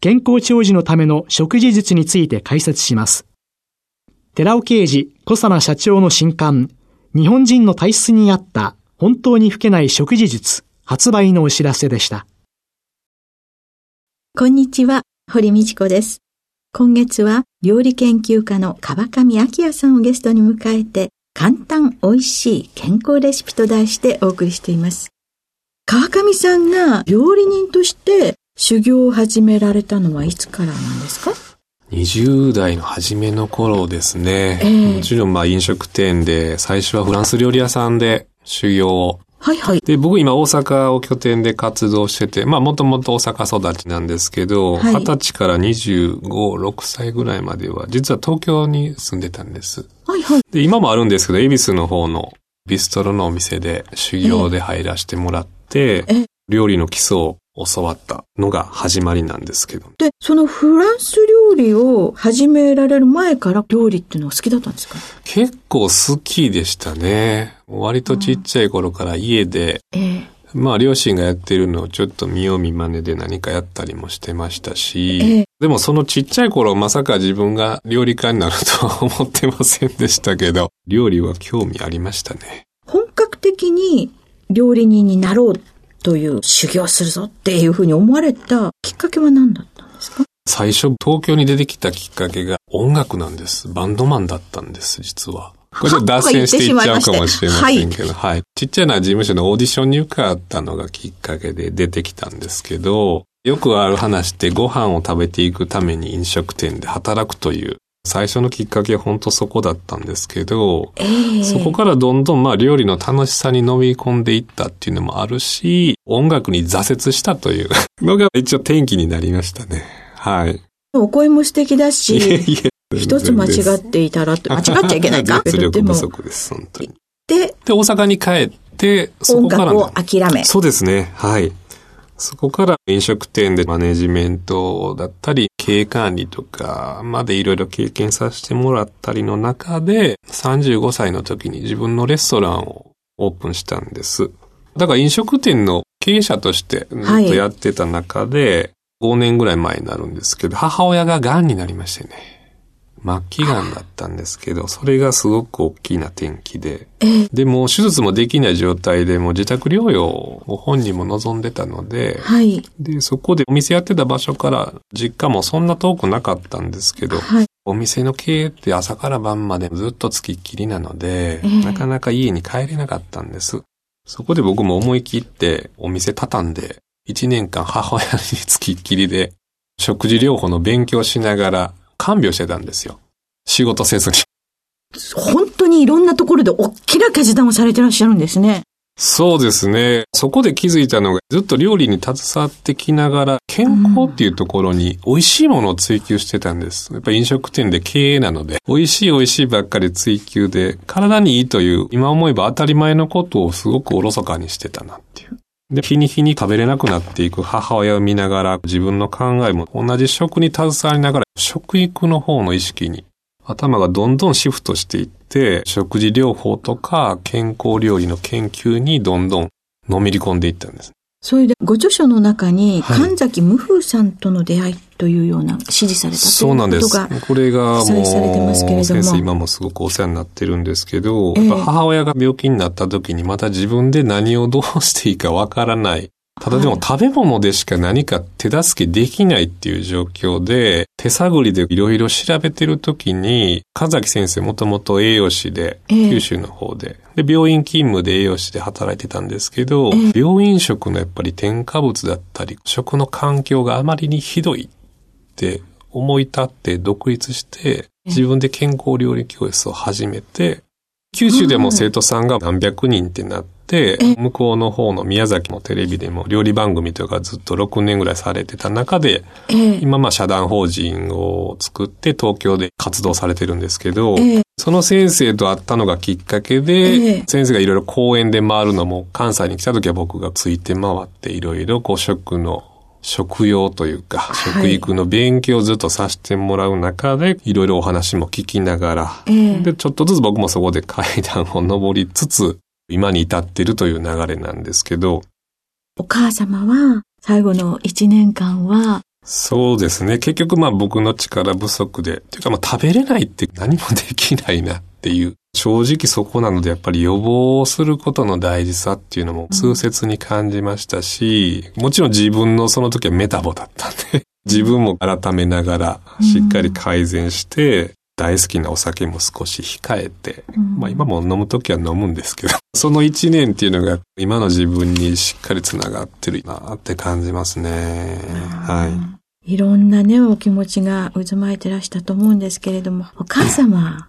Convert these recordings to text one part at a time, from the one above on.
健康長寿のための食事術について解説します。寺尾啓治小佐奈社長の新刊、日本人の体質に合った本当に老けない食事術発売のお知らせでした。こんにちは、堀道子です。今月は料理研究家の川上明也さんをゲストに迎えて、簡単美味しい健康レシピと題してお送りしています。川上さんが料理人として修行を始められたのはいつからなんですか？20代の初めの頃ですね。えー、もちろんまあ飲食店で、最初はフランス料理屋さんで修行をはいはい。で、僕今大阪を拠点で活動してて、まあもともと大阪育ちなんですけど、二、はい、十、歳から25、6歳ぐらいまでは、実は東京に住んでたんです。はいはい。で、今もあるんですけど、恵比寿の方のビストロのお店で修行で入らせてもらって、え料理の基礎を教わったのが始まりなんですけど。で、そのフランス料理を始められる前から料理っていうのは好きだったんですか？結構好きでしたね。割とちっちゃい頃から家で、えー、まあ両親がやってるのをちょっと見よう見真似で何かやったりもしてましたし、えー、でもそのちっちゃい頃まさか自分が料理家になるとは思ってませんでしたけど、料理は興味ありましたね。本格的に料理人になろうという修行するぞっていうふうに思われたきっかけは何だったんですか？最初東京に出てきたきっかけが音楽なんです。バンドマンだったんです、実は。これ脱線していっちゃうかもしれませんけど、はい、はい。ちっちゃな事務所のオーディションに受かったのがきっかけで出てきたんですけど、よくある話ってご飯を食べていくために飲食店で働くという最初のきっかけは本当そこだったんですけど、えー、そこからどんどんまあ料理の楽しさに飲み込んでいったっていうのもあるし、音楽に挫折したという のが一応転機になりましたね。はい。お声も素敵だし、いえいえ一つ間違っていたらって、間違っちゃいけないか？実力不足です、本当に。で、で、大阪に帰って、そこから、音楽を諦め。そうですね、はい。そこから飲食店でマネジメントだったり、経営管理とかまでいろいろ経験させてもらったりの中で、35歳の時に自分のレストランをオープンしたんです。だから飲食店の経営者としてずっとやってた中で、5年ぐらい前になるんですけど、母親が癌になりましてね。末期癌だったんですけど、それがすごく大きな転機で、でも手術もできない状態でも自宅療養を本人も望んでたので、はい、で、そこでお店やってた場所から実家もそんな遠くなかったんですけど、はい、お店の経営って朝から晩までずっと付きっきりなので、なかなか家に帰れなかったんです。そこで僕も思い切ってお店畳んで、1年間母親に付きっきりで、食事療法の勉強しながら看病してたんですよ。仕事せずに。本当にいろんなところで大きな決断をされてらっしゃるんですね。そうですね。そこで気づいたのが、ずっと料理に携わってきながら、健康っていうところに美味しいものを追求してたんです。やっぱ飲食店で経営なので、美味しい美味しいばっかり追求で、体にいいという、今思えば当たり前のことをすごくおろそかにしてたなっていう。で、日に日に食べれなくなっていく母親を見ながら、自分の考えも同じ食に携わりながら、食育の方の意識に頭がどんどんシフトしていって、食事療法とか健康料理の研究にどんどんのめり込んでいったんです。それで、ご著書の中に、神崎無風さんとの出会いというような指示されたということが、これがもう、先生今もすごくお世話になってるんですけど、えー、母親が病気になった時にまた自分で何をどうしていいかわからない。ただでも食べ物でしか何か手助けできないっていう状況で、手探りでいろいろ調べてるときに、神崎先生もともと栄養士で、九州の方で、で、病院勤務で栄養士で働いてたんですけど、病院食のやっぱり添加物だったり、食の環境があまりにひどいって思い立って独立して、自分で健康料理教室を始めて、九州でも生徒さんが何百人ってなって、向こうの方の宮崎のテレビでも料理番組とかずっと6年ぐらいされてた中で、今まあ社団法人を作って東京で活動されてるんですけど、その先生と会ったのがきっかけで、先生がいろいろ講演で回るのも関西に来た時は僕がついて回っていろいろこう食の食用というか、食育の勉強をずっとさせてもらう中で、いろいろお話も聞きながら、えー、で、ちょっとずつ僕もそこで階段を登りつつ、今に至っているという流れなんですけど。お母様は、最後の一年間は、そうですね。結局まあ僕の力不足で、というかまあ食べれないって何もできないなっていう正直そこなのでやっぱり予防することの大事さっていうのも痛切に感じましたし、もちろん自分のその時はメタボだったんで、自分も改めながらしっかり改善して、大好きなお酒も少し控えて、まあ今も飲む時は飲むんですけど、その一年っていうのが今の自分にしっかりつながってるなって感じますね。はい。いろんなね、お気持ちが渦巻いてらしたと思うんですけれども、お母様、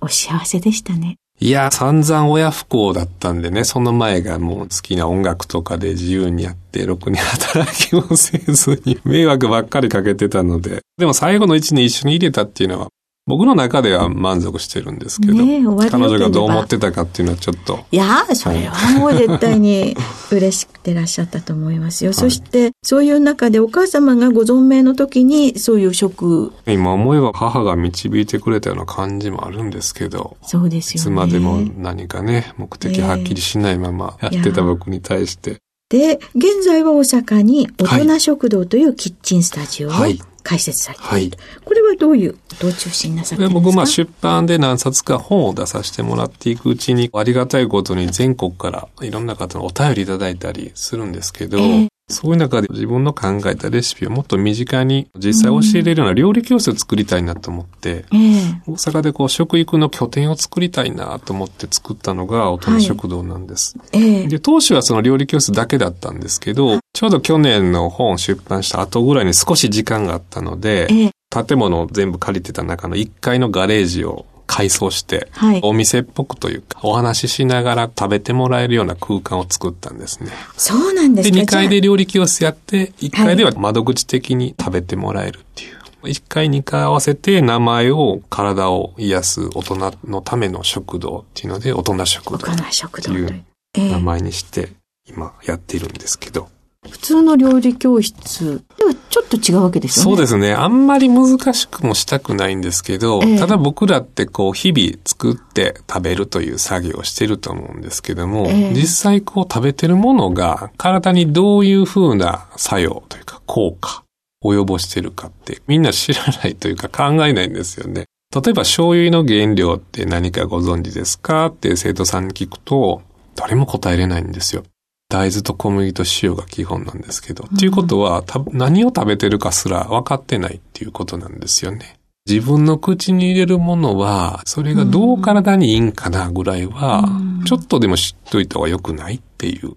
お幸せでしたね。いや、散々親不幸だったんでね、その前がもう好きな音楽とかで自由にやって、ろくに働きもせずに迷惑ばっかりかけてたので、でも最後の一年一緒に入れたっていうのは、僕の中では満足してるんですけど、ね、彼女がどう思ってたかっていうのはちょっと。いや、それはもう絶対に嬉しくてらっしゃったと思いますよ。はい、そして、そういう中でお母様がご存命の時にそういう職。今思えば母が導いてくれたような感じもあるんですけど。そうですよね。いつまでも何かね、目的はっきりしないままやってた僕に対して。で、現在は大阪に大人食堂というキッチンスタジオを、はい解説されている、はい、これはどういうどう中心なさって僕、まあ出版で何冊か本を出させてもらっていくうちに、ありがたいことに全国からいろんな方のお便りいただいたりするんですけど、えーそういう中で自分の考えたレシピをもっと身近に実際教えれるような料理教室を作りたいなと思って、うん、大阪でこう食育の拠点を作りたいなと思って作ったのが大人食堂なんです。はい、で当初はその料理教室だけだったんですけど、ちょうど去年の本出版した後ぐらいに少し時間があったので、建物を全部借りてた中の1階のガレージを改装して、はい、お店っぽくというか、お話ししながら食べてもらえるような空間を作ったんですね。そうなんですね。で、2階で料理教室やって、1階では窓口的に食べてもらえるっていう。はい、1階2階合わせて名前を体を癒す大人のための食堂っていうので、大人食堂っていう名前にして今やっているんですけど。普通の料理教室ではちょっと違うわけですよね。そうですね。あんまり難しくもしたくないんですけど、えー、ただ僕らってこう日々作って食べるという作業をしてると思うんですけども、えー、実際こう食べてるものが体にどういうふうな作用というか効果を及ぼしてるかってみんな知らないというか考えないんですよね。例えば醤油の原料って何かご存知ですか？って生徒さんに聞くと誰も答えれないんですよ。大豆と小麦と塩が基本なんですけど。っていうことは、何を食べてるかすら分かってないっていうことなんですよね。自分の口に入れるものは、それがどう体にいいんかなぐらいは、ちょっとでも知っといた方が良くないっていう。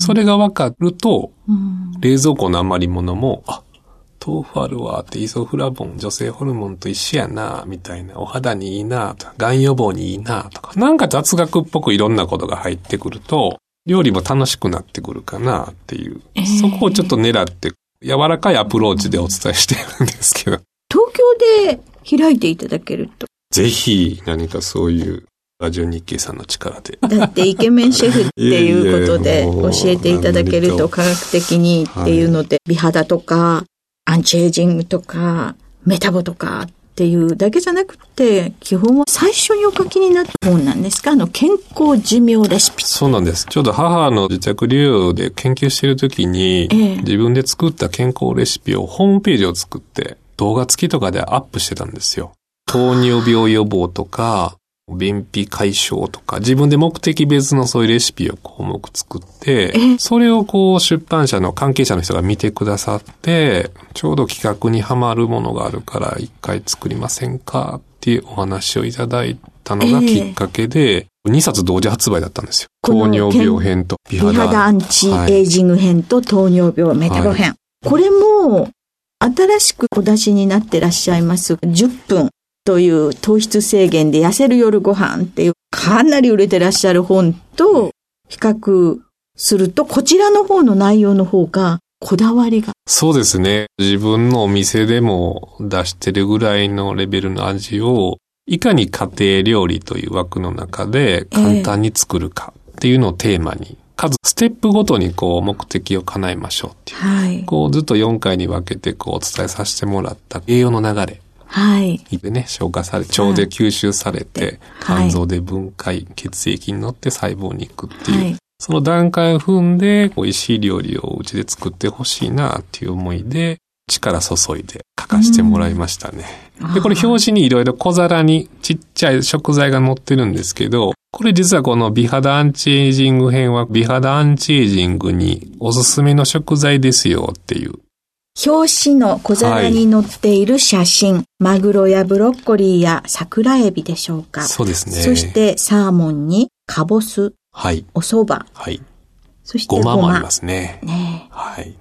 それが分かると、冷蔵庫の余り物も、あ、豆腐あるわってイソフラボン、女性ホルモンと一緒やな、みたいな、お肌にいいな、とか、癌予防にいいな、とか、なんか雑学っぽくいろんなことが入ってくると、料理も楽しくなってくるかなっていう、えー、そこをちょっと狙って柔らかいアプローチでお伝えしてるんですけど。東京で開いていただけると。ぜひ何かそういうラジオ日経さんの力で。だってイケメンシェフっていうことで 教えていただけると科学的にっていうので、美肌とかアンチエイジングとかメタボとかっていうだけじゃなくて、基本は最初にお書きになった本なんですか？あの、健康寿命レシピ。そうなんです。ちょうど母の自宅療養で研究しているときに、ええ、自分で作った健康レシピをホームページを作って、動画付きとかでアップしてたんですよ。糖尿病予防とか、便秘解消とか、自分で目的別のそういうレシピを項目作ってえ、それをこう出版社の関係者の人が見てくださって、ちょうど企画にはまるものがあるから一回作りませんかっていうお話をいただいたのがきっかけで、2冊同時発売だったんですよ。糖尿病編と美美肌アンチエイジング編と糖尿病メタボ編。これも、新しくお出しになってらっしゃいます、10分という糖質制限で痩せる夜ご飯っていう、かなり売れてらっしゃる本と比較すると、こちらの方の内容の方が、こだわりが。そうですね。自分のお店でも出してるぐらいのレベルの味を、いかに家庭料理という枠の中で簡単に作るかっていうのをテーマに、数、ステップごとにこう目的を叶えましょうっていう。はい。こうずっと4回に分けてこうお伝えさせてもらった栄養の流れはい。でね、消化され、腸で吸収されて、はい肝臓で分解、血液に乗って細胞に行くっていう、はい。その段階を踏んで、美味しい料理をうちで作ってほしいなっていう思いで、力注いで書かせてもらいましたね。で、これ表紙にいろいろ小皿にちっちゃい食材が載ってるんですけど、これ実はこの美肌アンチエイジング編は美肌アンチエイジングにおすすめの食材ですよっていう。表紙の小皿に載っている写真、マグロやブロッコリーや桜エビでしょうか。そうですね。そし、てサーモンにカボス、はい。お蕎麦、はい。そしてごごま。まもありますね。ねえはい。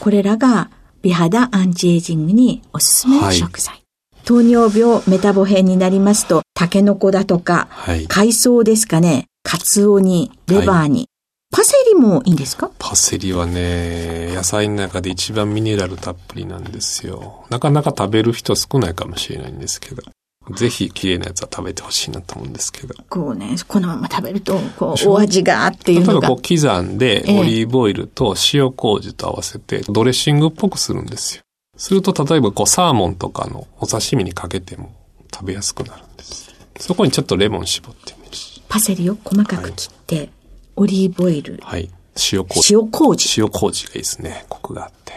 これらが美肌アンチエイジングにおすすめの食材。糖尿病メタボ編になりますと、タケノコだとか、はい。海藻ですかね、カツオに、レバーに、パセリもいいんですか？パセリはね、野菜の中で一番ミネラルたっぷりなんですよ。なかなか食べる人少ないかもしれないんですけど。ぜひ綺麗なやつは食べてほしいなと思うんですけど。こうね、このまま食べると、こう、お味がっていうのが例えばこう。刻んでええオリーブオイルと塩麹と合わせてドレッシングっぽくするんですよ。すると例えばこうサーモンとかのお刺身にかけても食べやすくなるんです。そこにちょっとレモン絞ってみるし。パセリを細かく切って、オリーブオイル、はい。塩麹。塩麹。塩麹がいいですね。コクがあって。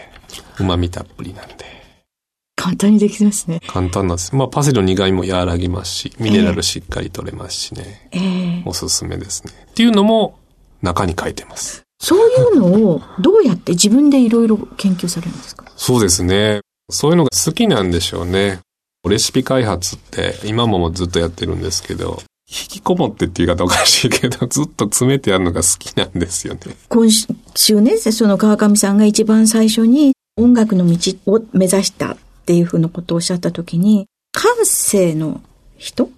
旨味たっぷりなんで。簡単にできますね。簡単なんです。まあ、パセリの苦味も和らぎますし、ミネラルしっかり取れますしね。ええおすすめですね。っていうのも、中に書いてます。そういうのをどうやって自分でいろいろ研究されるんですか？そうですね。そういうのが好きなんでしょうね。レシピ開発って今もずっとやってるんですけど、引きこもってっていう言い方おかしいけど、ずっと詰めてやるのが好きなんですよね。今週ね、その川上さんが一番最初に音楽の道を目指したっていうふうなことをおっしゃったときに、感性の人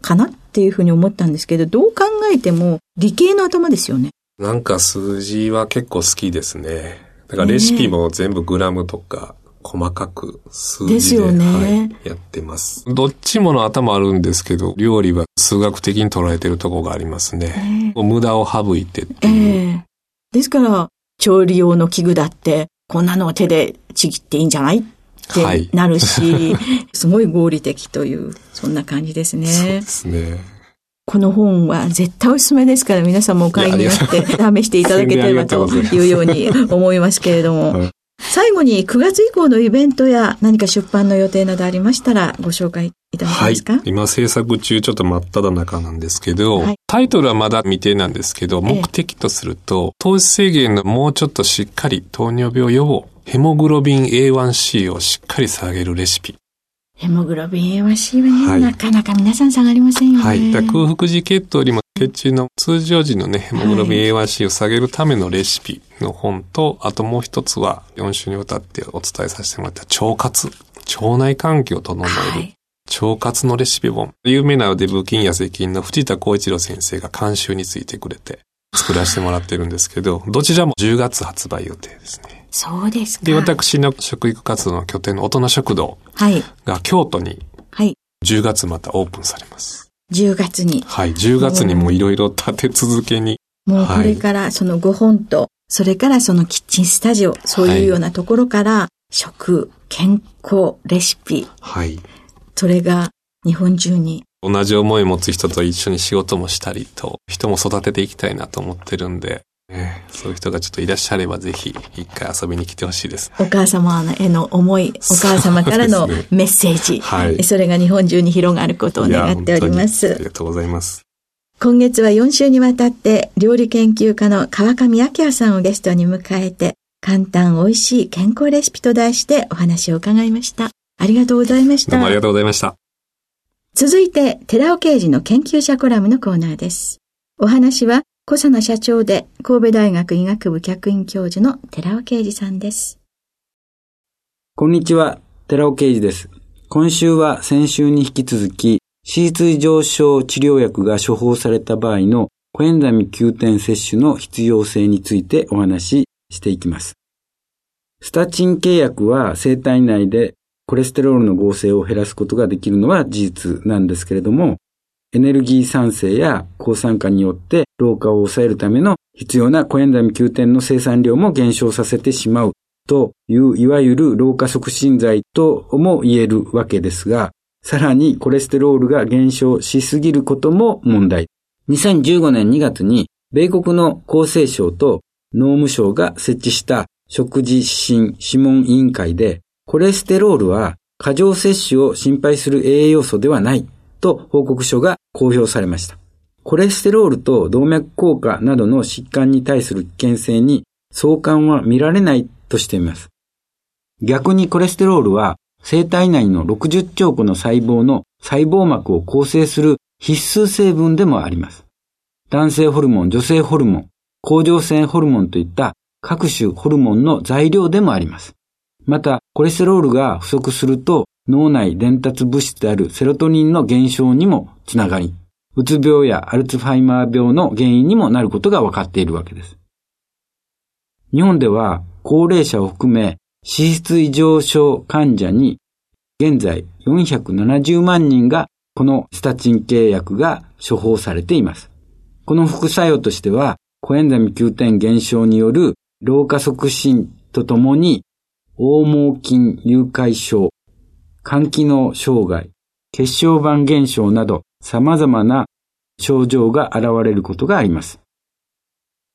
かなっていうふうに思ったんですけど、どう考えても理系の頭ですよね。なんか数字は結構好きですね。だからレシピも全部グラムとか細かく数字でですよねはい、やってます。どっちもの頭あるんですけど、料理は数学的に捉えてるところがありますね。無駄を省いてってえいう。えですから、調理用の器具だって、こんなのを手でちぎっていいんじゃない？ってなるし、すごい合理的という、そんな感じですそうでね。すね。この本は絶対おすすめですから、皆さんもお買いになって試していただければというように思いますけれどもはい。最後に9月以降のイベントや何か出版の予定などありましたらご紹介いただけはいますか、。今制作中ちょっと真っ只中なんですけど、はいタイトルはまだ未定なんですけど、ええ目的とすると、糖質制限のもうちょっとしっかり糖尿病予防、ヘモグロビン A1C をしっかり下げるレシピ。ヘモグロビン A1C はね、はいなかなか皆さん下がりませんよね。はい。空腹時血糖よりも血中の通常時のね、ヘモグロビン A1C を下げるためのレシピの本と、あともう一つは4週にわたってお伝えさせてもらった腸活。腸内環境を整える。はい腸活のレシピ本。有名なデブ菌や石菌の藤田光一郎先生が監修についてくれて作らせてもらってるんですけど、どちらも10月発売予定ですね。そうですか。で、私の食育活動の拠点の大人食堂はい。が京都にはい。10月またオープンされます。10月に。はい。10月にもいろいろ立て続けに。もうこれからその5本と、それからそのキッチンスタジオ、そういうようなところから、食、健康、レシピ、はい。それが日本中に。同じ思いを持つ人と一緒に仕事もしたりと、人も育てていきたいなと思ってるんで、えー、そういう人がちょっといらっしゃればぜひ一回遊びに来てほしいです。お母様への思い、お母様からのメッセージ、ね、はい、それが日本中に広がることを願っております。ありがとうございます。今月は4週にわたって料理研究家の川上明也さんをゲストに迎えて簡単美味しい健康レシピと題してお話を伺いました。ありがとうございました。どうもありがとうございました。続いて、寺尾刑事の研究者コラムのコーナーです。お話は、小佐奈社長で神戸大学医学部客員教授の寺尾啓二さんです。こんにちは、寺尾啓二です。今週は先週に引き続き、脂質異常症治療薬が処方された場合のコエンザミ9点摂取の必要性についてお話ししていきます。スタチン契約は生体内でコレステロールの合成を減らすことができるのは事実なんですけれども、エネルギー酸性や抗酸化によって老化を抑えるための必要なコエンザミ9点の生産量も減少させてしまうといういわゆる老化促進剤とも言えるわけですが、さらにコレステロールが減少しすぎることも問題。2015年2月に米国の厚生省と農務省が設置した食事指針諮問委員会でコレステロールは過剰摂取を心配する栄養素ではないと報告書が公表されました。コレステロールと動脈硬化などの疾患に対する危険性に相関は見られないとしています。逆にコレステロールは生体内の60兆個の細胞の細胞膜を構成する必須成分でもあります。男性ホルモン、女性ホルモン、甲状腺ホルモンといった各種ホルモンの材料でもあります。また、コレステロールが不足すると脳内伝達物質であるセロトニンの減少にもつながり、うつ病やアルツハイマー病の原因にもなることが分かっているわけです。日本では高齢者を含め脂質異常症患者に現在470万人がこのスタチン系薬が処方されています。この副作用としてはコエンザミ Q 点減少による老化促進とともに黄毛筋誘拐症、肝機能障害、血小板減少など様々な症状が現れることがあります。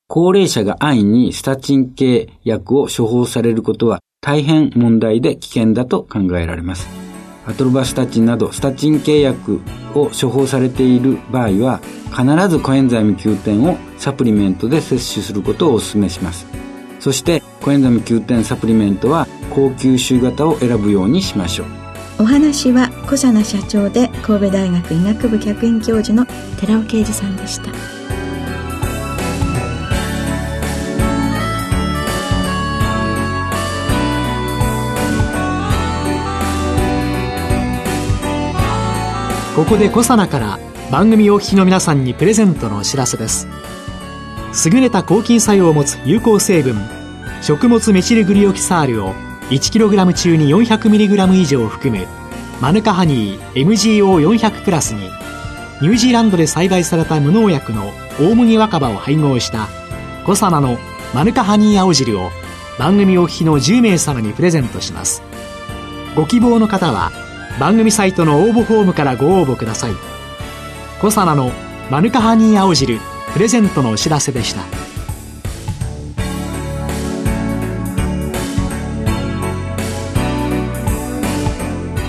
高齢者が安易にスタチン系薬を処方されることは大変問題で危険だと考えられます。アトロバスタチンなどスタチン系薬を処方されている場合は必ずコエンザイム9点をサプリメントで摂取することをお勧めします。そしてコエンザイム9点サプリメントは高吸収型を選ぶようにしましょうお話は小佐奈社長で神戸大学医学部客員教授の寺尾啓二さんでした。ここで小佐奈から番組お聞きの皆さんにプレゼントのお知らせです。優れた抗菌作用を持つ有効成分食物メチルグリオキサールを 1kg 中に 400mg 以上を含むマヌカハニー MGO400 プラスにニュージーランドで栽培された無農薬の大麦若葉を配合したコサナのマヌカハニー青汁を番組お聞きの10名様にプレゼントします。ご希望の方は番組サイトの応募フォームからご応募ください。コサナのマヌカハニー青汁プレゼントのお知らせでした。